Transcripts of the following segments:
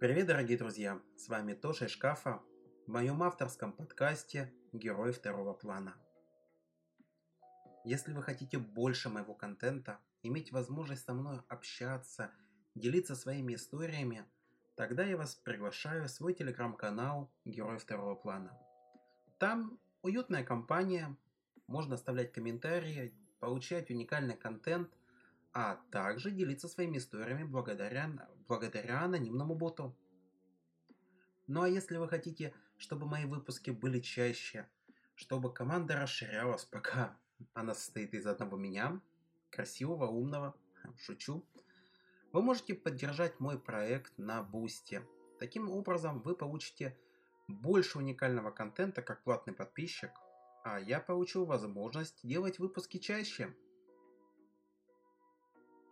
Привет, дорогие друзья! С вами Тоша шкафа в моем авторском подкасте «Герой второго плана». Если вы хотите больше моего контента, иметь возможность со мной общаться, делиться своими историями, тогда я вас приглашаю в свой телеграм-канал «Герой второго плана». Там уютная компания, можно оставлять комментарии, получать уникальный контент, а также делиться своими историями благодаря, благодаря анонимному боту. Ну а если вы хотите, чтобы мои выпуски были чаще, чтобы команда расширялась, пока она состоит из одного меня, красивого, умного, шучу, вы можете поддержать мой проект на Бусте. Таким образом, вы получите больше уникального контента как платный подписчик, а я получу возможность делать выпуски чаще.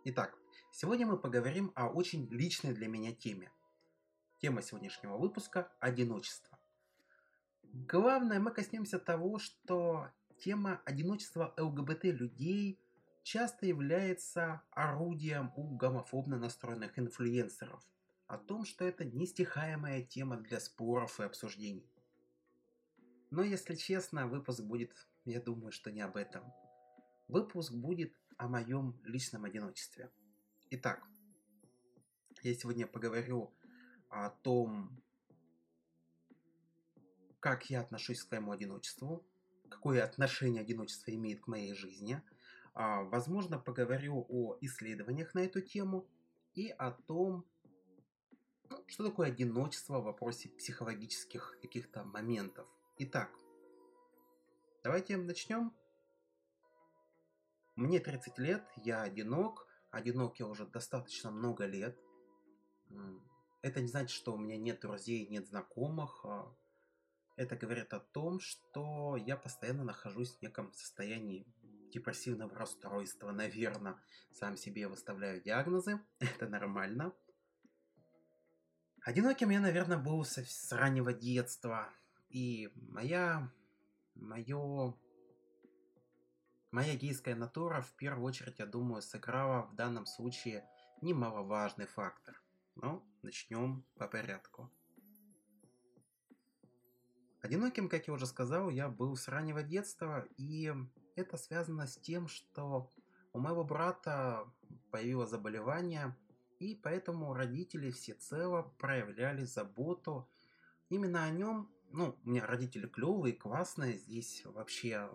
Итак, сегодня мы поговорим о очень личной для меня теме. Тема сегодняшнего выпуска – одиночество. Главное, мы коснемся того, что тема одиночества ЛГБТ людей часто является орудием у гомофобно настроенных инфлюенсеров. О том, что это нестихаемая тема для споров и обсуждений. Но если честно, выпуск будет, я думаю, что не об этом. Выпуск будет о моем личном одиночестве. Итак, я сегодня поговорю о том, как я отношусь к своему одиночеству, какое отношение одиночество имеет к моей жизни. А, возможно, поговорю о исследованиях на эту тему и о том, ну, что такое одиночество в вопросе психологических каких-то моментов. Итак, давайте начнем. Мне 30 лет, я одинок. Одинок я уже достаточно много лет. Это не значит, что у меня нет друзей, нет знакомых. А это говорит о том, что я постоянно нахожусь в неком состоянии депрессивного расстройства, наверное. Сам себе выставляю диагнозы, это нормально. Одиноким я, наверное, был с раннего детства. И моя, мое Моя гейская натура в первую очередь, я думаю, сыграла в данном случае немаловажный фактор. Но начнем по порядку. Одиноким, как я уже сказал, я был с раннего детства, и это связано с тем, что у моего брата появилось заболевание, и поэтому родители всецело проявляли заботу именно о нем. Ну, у меня родители клевые, классные, здесь вообще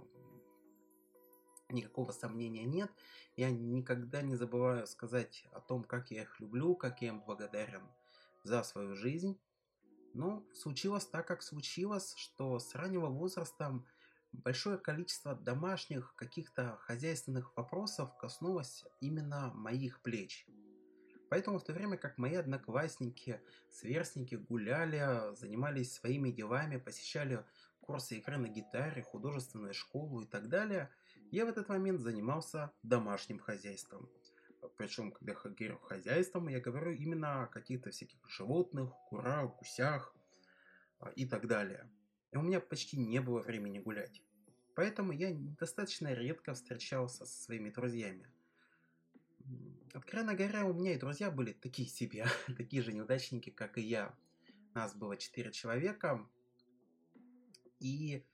никакого сомнения нет. Я никогда не забываю сказать о том, как я их люблю, как я им благодарен за свою жизнь. Но случилось так, как случилось, что с раннего возраста большое количество домашних каких-то хозяйственных вопросов коснулось именно моих плеч. Поэтому в то время как мои одноклассники, сверстники гуляли, занимались своими делами, посещали курсы игры на гитаре, художественную школу и так далее – я в этот момент занимался домашним хозяйством. Причем, когда я говорю хозяйством, я говорю именно о каких-то всяких животных, курах, гусях а, и так далее. И у меня почти не было времени гулять. Поэтому я достаточно редко встречался со своими друзьями. Откровенно говоря, у меня и друзья были такие себе, такие же неудачники, как и я. Нас было четыре человека. И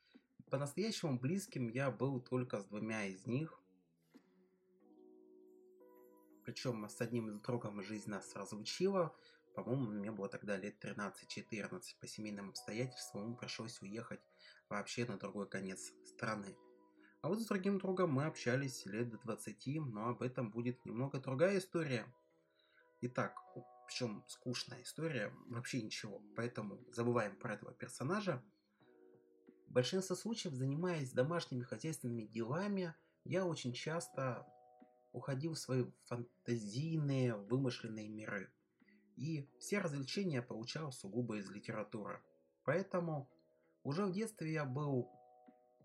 по-настоящему близким я был только с двумя из них. Причем с одним из другом жизнь нас разлучила. По-моему, мне было тогда лет 13-14. По семейным обстоятельствам ему пришлось уехать вообще на другой конец страны. А вот с другим другом мы общались лет до 20, но об этом будет немного другая история. Итак, причем скучная история, вообще ничего. Поэтому забываем про этого персонажа. В большинстве случаев, занимаясь домашними хозяйственными делами, я очень часто уходил в свои фантазийные, вымышленные миры. И все развлечения получал сугубо из литературы. Поэтому уже в детстве я был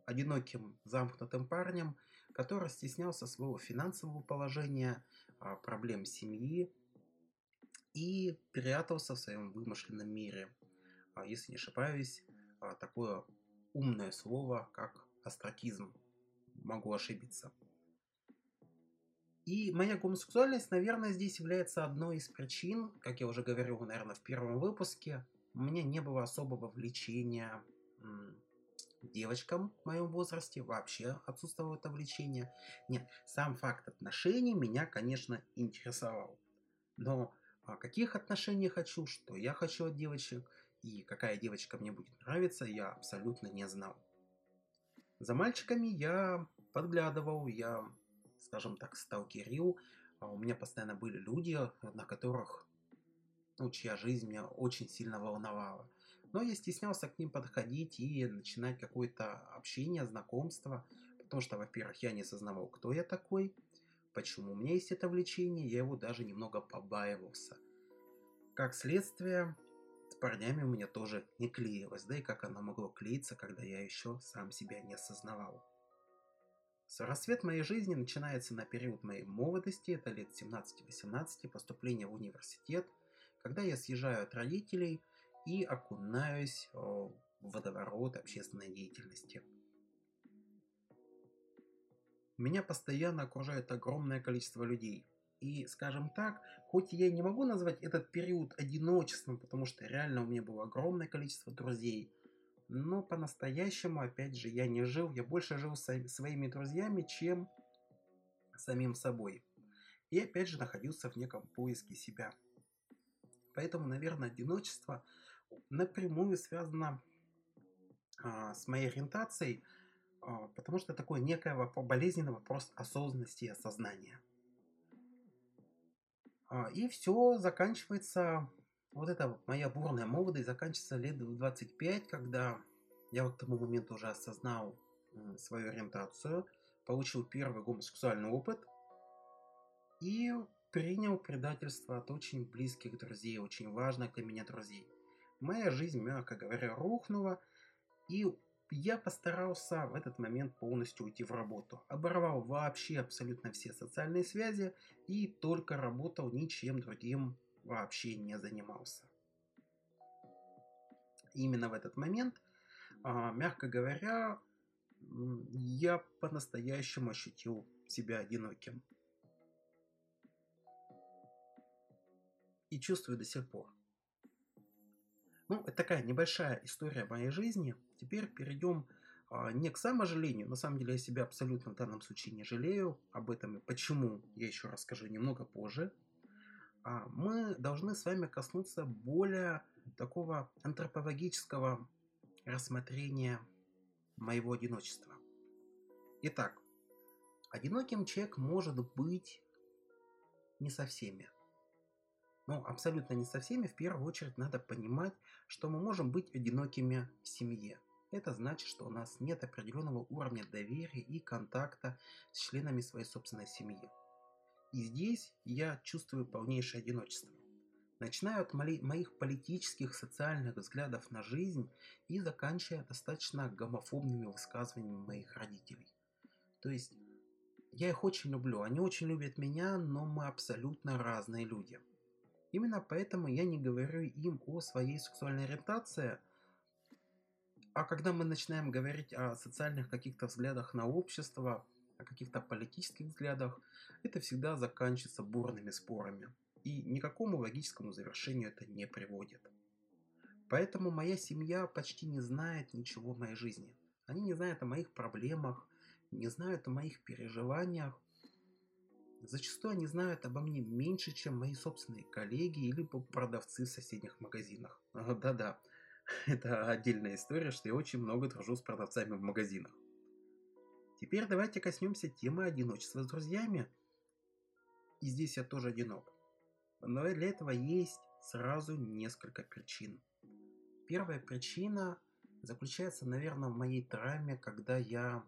одиноким, замкнутым парнем, который стеснялся своего финансового положения, а, проблем семьи и прятался в своем вымышленном мире. А если не ошибаюсь, а, такое умное слово, как астракизм. Могу ошибиться. И моя гомосексуальность, наверное, здесь является одной из причин, как я уже говорил, наверное, в первом выпуске, у меня не было особого влечения девочкам в моем возрасте, вообще отсутствовало это влечение. Нет, сам факт отношений меня, конечно, интересовал. Но о каких отношениях хочу, что я хочу от девочек и какая девочка мне будет нравиться, я абсолютно не знал. За мальчиками я подглядывал, я скажем так, сталкерил. А у меня постоянно были люди, на которых, ну, чья жизнь меня очень сильно волновала. Но я стеснялся к ним подходить и начинать какое-то общение, знакомство, потому что, во-первых, я не осознавал, кто я такой, почему у меня есть это влечение, я его даже немного побаивался. Как следствие, с парнями у меня тоже не клеилось, да и как оно могло клеиться, когда я еще сам себя не осознавал. Рассвет моей жизни начинается на период моей молодости, это лет 17-18, поступление в университет, когда я съезжаю от родителей и окунаюсь в водоворот общественной деятельности. Меня постоянно окружает огромное количество людей. И, скажем так, хоть я не могу назвать этот период одиночеством, потому что реально у меня было огромное количество друзей – но по-настоящему, опять же, я не жил, я больше жил со своими друзьями, чем самим собой. И опять же находился в неком поиске себя. Поэтому, наверное, одиночество напрямую связано а, с моей ориентацией, а, потому что такой некий болезненный вопрос осознанности и осознания. А, и все заканчивается вот эта моя бурная молодость заканчивается лет в 25, когда я вот к тому моменту уже осознал свою ориентацию, получил первый гомосексуальный опыт и принял предательство от очень близких друзей, очень важных для меня друзей. Моя жизнь, мягко говоря, рухнула, и я постарался в этот момент полностью уйти в работу. Оборвал вообще абсолютно все социальные связи и только работал ничем другим вообще не занимался. Именно в этот момент, а, мягко говоря, я по-настоящему ощутил себя одиноким. И чувствую до сих пор. Ну, это такая небольшая история моей жизни. Теперь перейдем а, не к саможалению. На самом деле я себя абсолютно в данном случае не жалею. Об этом и почему я еще расскажу немного позже. А, мы должны с вами коснуться более такого антропологического рассмотрения моего одиночества. Итак, одиноким человек может быть не со всеми. Ну, абсолютно не со всеми. В первую очередь надо понимать, что мы можем быть одинокими в семье. Это значит, что у нас нет определенного уровня доверия и контакта с членами своей собственной семьи. И здесь я чувствую полнейшее одиночество. Начиная от моих политических, социальных взглядов на жизнь и заканчивая достаточно гомофобными высказываниями моих родителей. То есть я их очень люблю, они очень любят меня, но мы абсолютно разные люди. Именно поэтому я не говорю им о своей сексуальной ориентации, а когда мы начинаем говорить о социальных каких-то взглядах на общество, о каких-то политических взглядах, это всегда заканчивается бурными спорами. И никакому логическому завершению это не приводит. Поэтому моя семья почти не знает ничего в моей жизни. Они не знают о моих проблемах, не знают о моих переживаниях. Зачастую они знают обо мне меньше, чем мои собственные коллеги или продавцы в соседних магазинах. Да-да, это отдельная история, что я очень много дружу с продавцами в магазинах. Теперь давайте коснемся темы одиночества с друзьями. И здесь я тоже одинок. Но для этого есть сразу несколько причин. Первая причина заключается, наверное, в моей травме, когда я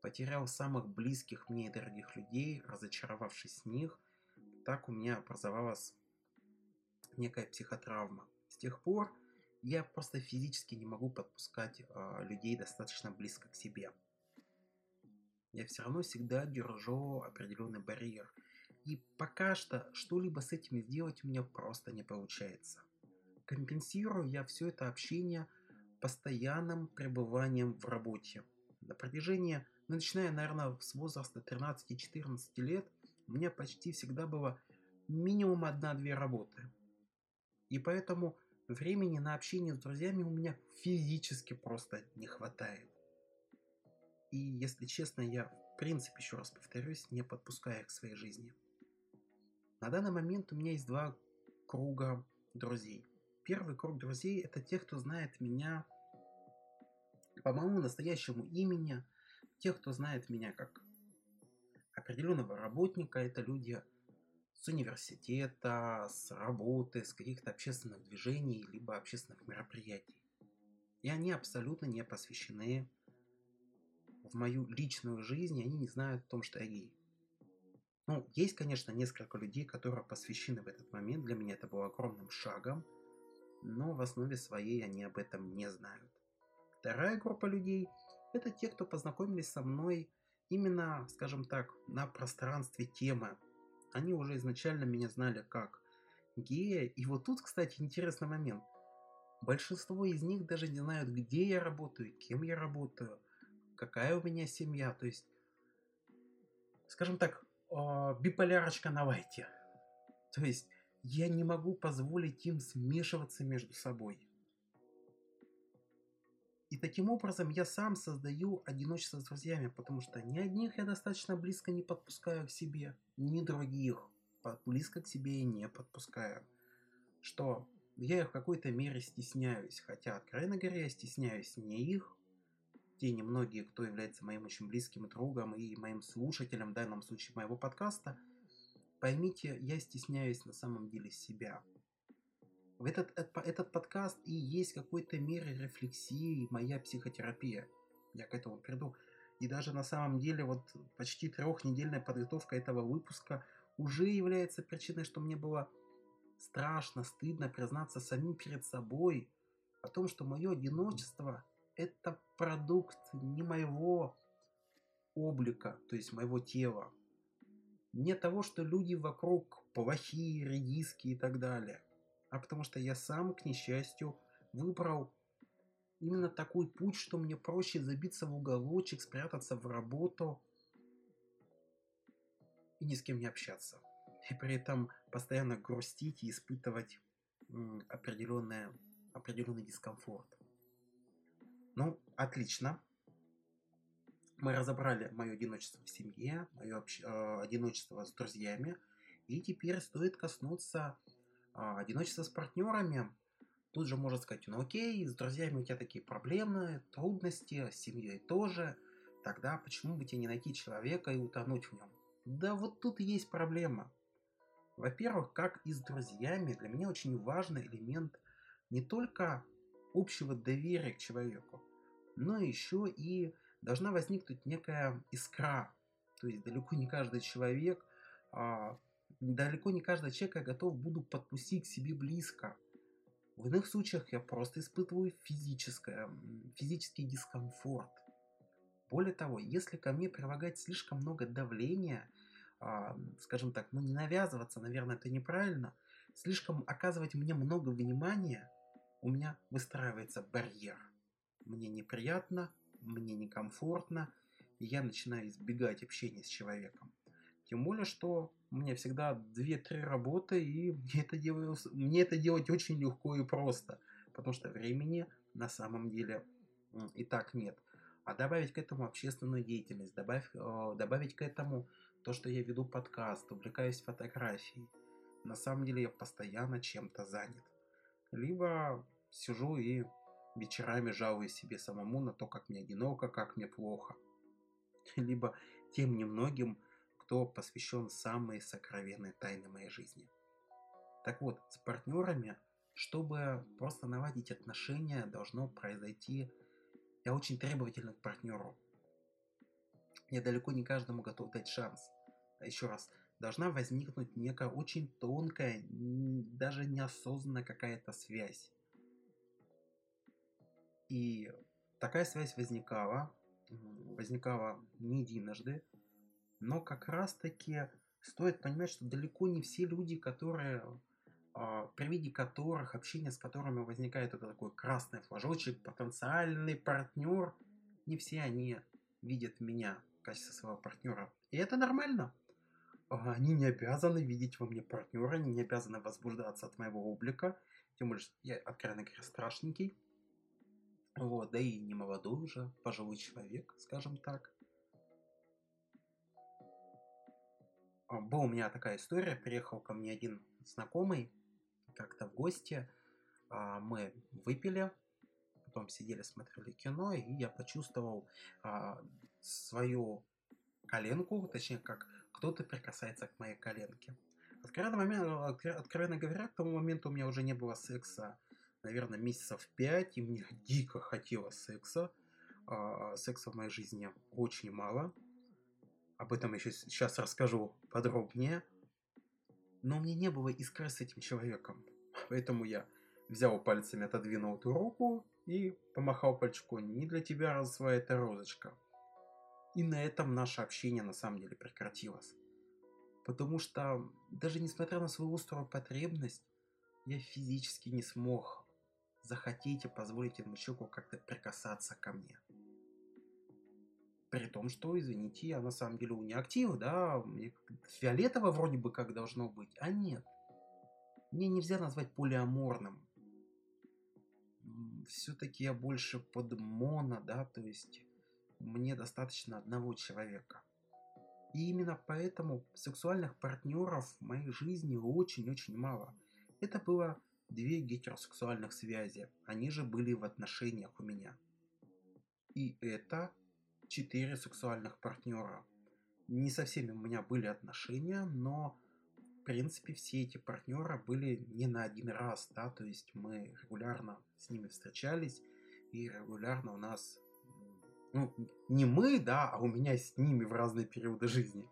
потерял самых близких мне и дорогих людей, разочаровавшись в них. Так у меня образовалась некая психотравма. С тех пор я просто физически не могу подпускать э, людей достаточно близко к себе я все равно всегда держу определенный барьер. И пока что что-либо с этим сделать у меня просто не получается. Компенсирую я все это общение постоянным пребыванием в работе. На протяжении Но начиная, наверное, с возраста 13-14 лет, у меня почти всегда было минимум одна-две работы. И поэтому времени на общение с друзьями у меня физически просто не хватает. И, если честно, я, в принципе, еще раз повторюсь, не подпускаю их к своей жизни. На данный момент у меня есть два круга друзей. Первый круг друзей – это те, кто знает меня по моему настоящему имени, те, кто знает меня как определенного работника, это люди с университета, с работы, с каких-то общественных движений, либо общественных мероприятий. И они абсолютно не посвящены в мою личную жизнь, и они не знают о том, что я гей. Ну, есть, конечно, несколько людей, которые посвящены в этот момент. Для меня это было огромным шагом, но в основе своей они об этом не знают. Вторая группа людей – это те, кто познакомились со мной именно, скажем так, на пространстве темы. Они уже изначально меня знали как гея. И вот тут, кстати, интересный момент. Большинство из них даже не знают, где я работаю, кем я работаю, какая у меня семья. То есть, скажем так, а, биполярочка на вайте. То есть, я не могу позволить им смешиваться между собой. И таким образом я сам создаю одиночество с друзьями, потому что ни одних я достаточно близко не подпускаю к себе, ни других близко к себе и не подпускаю. Что я их в какой-то мере стесняюсь, хотя, откровенно говоря, я стесняюсь не их, те немногие, кто является моим очень близким другом и моим слушателем, в данном случае моего подкаста, поймите, я стесняюсь на самом деле себя. Этот, этот подкаст и есть какой-то мере рефлексии моя психотерапия. Я к этому приду. И даже на самом деле вот почти трехнедельная подготовка этого выпуска уже является причиной, что мне было страшно, стыдно признаться самим перед собой о том, что мое одиночество – это продукт не моего облика, то есть моего тела, не того, что люди вокруг плохие, редиски и так далее – а потому что я сам, к несчастью, выбрал именно такой путь, что мне проще забиться в уголочек, спрятаться в работу и ни с кем не общаться. И при этом постоянно грустить и испытывать определенное, определенный дискомфорт. Ну, отлично. Мы разобрали мое одиночество в семье, мое общ... э, одиночество с друзьями. И теперь стоит коснуться а, одиночество с партнерами, тут же можно сказать, ну окей, с друзьями у тебя такие проблемы, трудности, с семьей тоже, тогда почему бы тебе не найти человека и утонуть в нем? Да вот тут и есть проблема. Во-первых, как и с друзьями, для меня очень важный элемент не только общего доверия к человеку, но еще и должна возникнуть некая искра. То есть далеко не каждый человек а, далеко не каждый человек я готов буду подпустить к себе близко. В иных случаях я просто испытываю физическое, физический дискомфорт. Более того, если ко мне прилагать слишком много давления, а, скажем так, ну не навязываться, наверное, это неправильно, слишком оказывать мне много внимания, у меня выстраивается барьер. Мне неприятно, мне некомфортно, и я начинаю избегать общения с человеком. Тем более, что у меня всегда 2-3 работы, и мне это, делаю, мне это делать очень легко и просто, потому что времени на самом деле и так нет. А добавить к этому общественную деятельность, добавь, э, добавить к этому то, что я веду подкаст, увлекаюсь фотографией. На самом деле я постоянно чем-то занят. Либо сижу и вечерами жалуюсь себе самому на то, как мне одиноко, как мне плохо. Либо тем немногим, кто посвящен самые сокровенные тайны моей жизни. Так вот, с партнерами, чтобы просто наладить отношения, должно произойти... Я очень требовательный к партнеру. Я далеко не каждому готов дать шанс. А еще раз, должна возникнуть некая очень тонкая, даже неосознанная какая-то связь. И такая связь возникала, возникала не единожды, но как раз-таки стоит понимать, что далеко не все люди, которые а, при виде которых, общение с которыми возникает это такой красный флажочек, потенциальный партнер, не все они видят меня в качестве своего партнера. И это нормально. А, они не обязаны видеть во мне партнера, они не обязаны возбуждаться от моего облика. Тем более, я, откровенно говоря, страшненький. Вот, да и не молодой уже, пожилой человек, скажем так. Была у меня такая история, приехал ко мне один знакомый как-то в гости, а, мы выпили, потом сидели, смотрели кино, и я почувствовал а, свою коленку, точнее, как кто-то прикасается к моей коленке. Откровенно, момент, откровенно говоря, к тому моменту у меня уже не было секса, наверное, месяцев пять, и мне дико хотелось секса. А, секса в моей жизни очень мало. Об этом я сейчас расскажу подробнее. Но меня не было искры с этим человеком. Поэтому я взял пальцами, отодвинул эту руку и помахал пальчику. Не для тебя росла эта розочка. И на этом наше общение на самом деле прекратилось. Потому что даже несмотря на свою острую потребность, я физически не смог захотеть и позволить этому человеку как-то прикасаться ко мне. При том, что, извините, я на самом деле у неактива, да, фиолетово вроде бы как должно быть, а нет. Мне нельзя назвать полиаморным. Все-таки я больше под моно, да, то есть мне достаточно одного человека. И именно поэтому сексуальных партнеров в моей жизни очень-очень мало. Это было две гетеросексуальных связи. Они же были в отношениях у меня. И это четыре сексуальных партнера. Не со всеми у меня были отношения, но в принципе все эти партнеры были не на один раз, да, то есть мы регулярно с ними встречались, и регулярно у нас, ну, не мы, да, а у меня с ними в разные периоды жизни.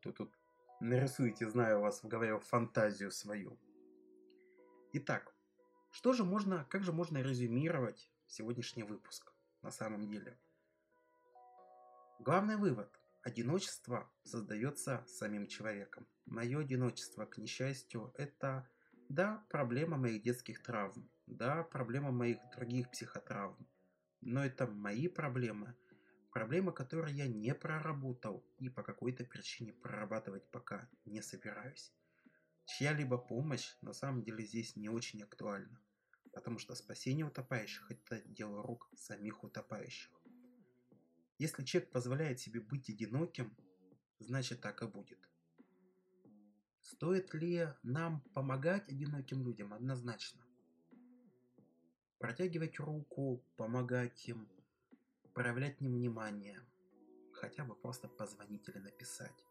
То тут нарисуете, знаю вас в голове фантазию свою. Итак, что же можно, как же можно резюмировать сегодняшний выпуск на самом деле? Главный вывод. Одиночество создается самим человеком. Мое одиночество, к несчастью, это, да, проблема моих детских травм, да, проблема моих других психотравм, но это мои проблемы, проблемы, которые я не проработал и по какой-то причине прорабатывать пока не собираюсь чья-либо помощь на самом деле здесь не очень актуальна, потому что спасение утопающих – это дело рук самих утопающих. Если человек позволяет себе быть одиноким, значит так и будет. Стоит ли нам помогать одиноким людям? Однозначно. Протягивать руку, помогать им, проявлять им внимание, хотя бы просто позвонить или написать.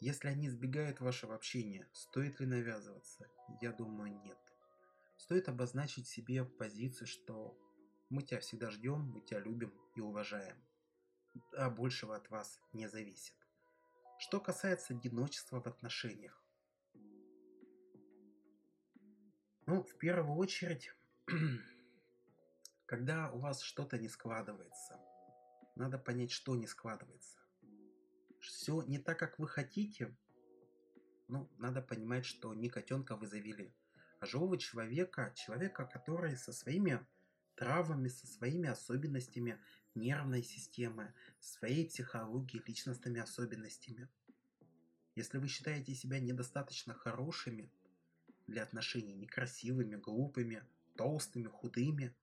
Если они избегают вашего общения, стоит ли навязываться? Я думаю, нет. Стоит обозначить себе позицию, что мы тебя всегда ждем, мы тебя любим и уважаем. А большего от вас не зависит. Что касается одиночества в отношениях. Ну, в первую очередь, когда у вас что-то не складывается, надо понять, что не складывается все не так, как вы хотите, ну, надо понимать, что не котенка вы завели, а живого человека, человека, который со своими травмами, со своими особенностями нервной системы, своей психологией, личностными особенностями. Если вы считаете себя недостаточно хорошими для отношений, некрасивыми, глупыми, толстыми, худыми,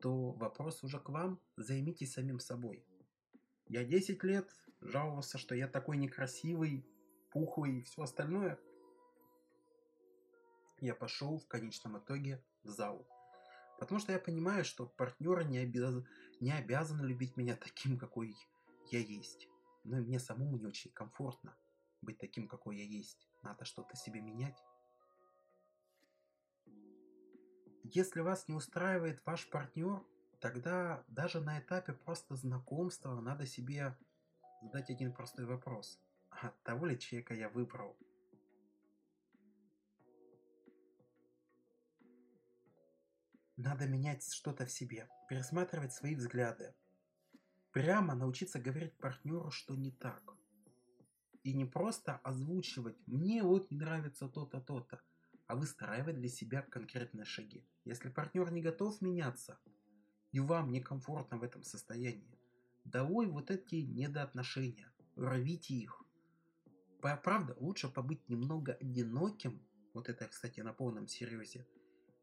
то вопрос уже к вам, займитесь самим собой. Я 10 лет жаловался, что я такой некрасивый, пухлый и все остальное. Я пошел в конечном итоге в зал. Потому что я понимаю, что партнеры не, обяз... не обязаны любить меня таким, какой я есть. Но и мне самому не очень комфортно быть таким, какой я есть. Надо что-то себе менять. Если вас не устраивает ваш партнер, тогда даже на этапе просто знакомства надо себе задать один простой вопрос. А того ли человека я выбрал? Надо менять что-то в себе, пересматривать свои взгляды. Прямо научиться говорить партнеру, что не так. И не просто озвучивать «мне вот не нравится то-то, то-то», а выстраивать для себя конкретные шаги. Если партнер не готов меняться – и вам некомфортно в этом состоянии. Долой вот эти недоотношения, рвите их. Правда, лучше побыть немного одиноким, вот это, кстати, на полном серьезе,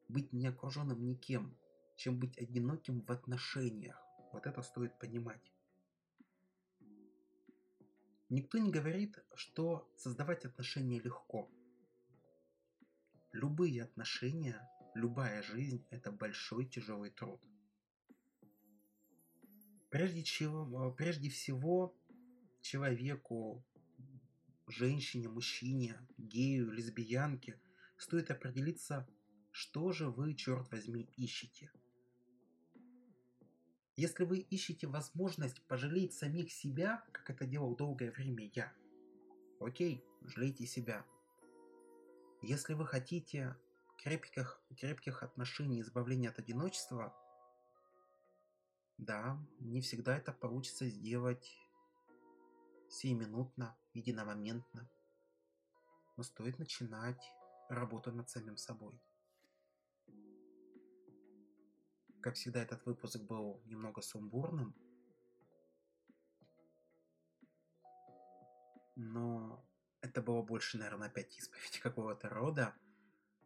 быть не окруженным никем, чем быть одиноким в отношениях. Вот это стоит понимать. Никто не говорит, что создавать отношения легко. Любые отношения, любая жизнь – это большой тяжелый труд. Прежде, чего, прежде всего, человеку, женщине, мужчине, гею, лесбиянке стоит определиться, что же вы, черт возьми, ищете. Если вы ищете возможность пожалеть самих себя, как это делал долгое время я, окей, жалейте себя – если вы хотите крепких, крепких отношений, избавления от одиночества, да, не всегда это получится сделать сиюминутно, единомоментно. Но стоит начинать работу над самим собой. Как всегда, этот выпуск был немного сумбурным. Но это было больше, наверное, опять исповедь какого-то рода.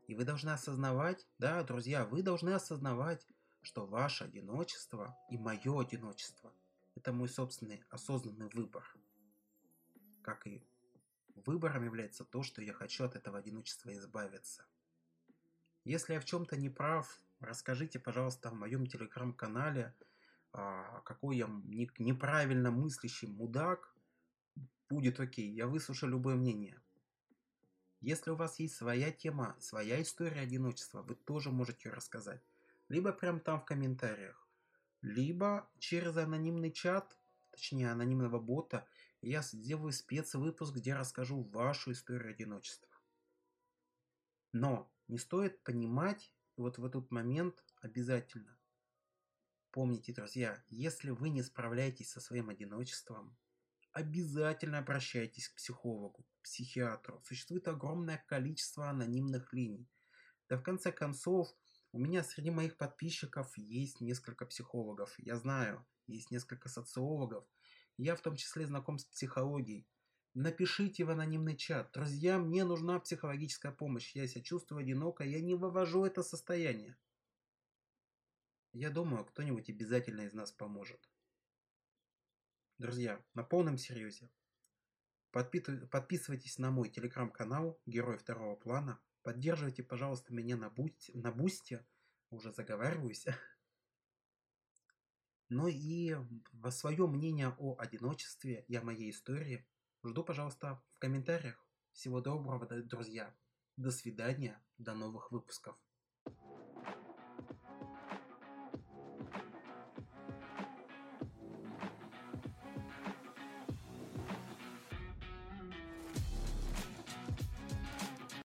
И вы должны осознавать, да, друзья, вы должны осознавать, что ваше одиночество и мое одиночество – это мой собственный осознанный выбор. Как и выбором является то, что я хочу от этого одиночества избавиться. Если я в чем-то не прав, расскажите, пожалуйста, в моем телеграм-канале, а, какой я неправильно мыслящий мудак, Будет окей, я выслушаю любое мнение. Если у вас есть своя тема, своя история одиночества, вы тоже можете ее рассказать. Либо прям там в комментариях, либо через анонимный чат, точнее анонимного бота, я сделаю спецвыпуск, где расскажу вашу историю одиночества. Но не стоит понимать, вот в этот момент обязательно, помните, друзья, если вы не справляетесь со своим одиночеством, обязательно обращайтесь к психологу, к психиатру. Существует огромное количество анонимных линий. Да в конце концов, у меня среди моих подписчиков есть несколько психологов. Я знаю, есть несколько социологов. Я в том числе знаком с психологией. Напишите в анонимный чат. Друзья, мне нужна психологическая помощь. Я себя чувствую одиноко, я не вывожу это состояние. Я думаю, кто-нибудь обязательно из нас поможет. Друзья, на полном серьезе. Подписывайтесь на мой телеграм-канал Герой второго плана. Поддерживайте, пожалуйста, меня на, бусте, на бусте. Уже заговариваюсь. Ну и во свое мнение о одиночестве и о моей истории жду, пожалуйста, в комментариях. Всего доброго, друзья. До свидания, до новых выпусков.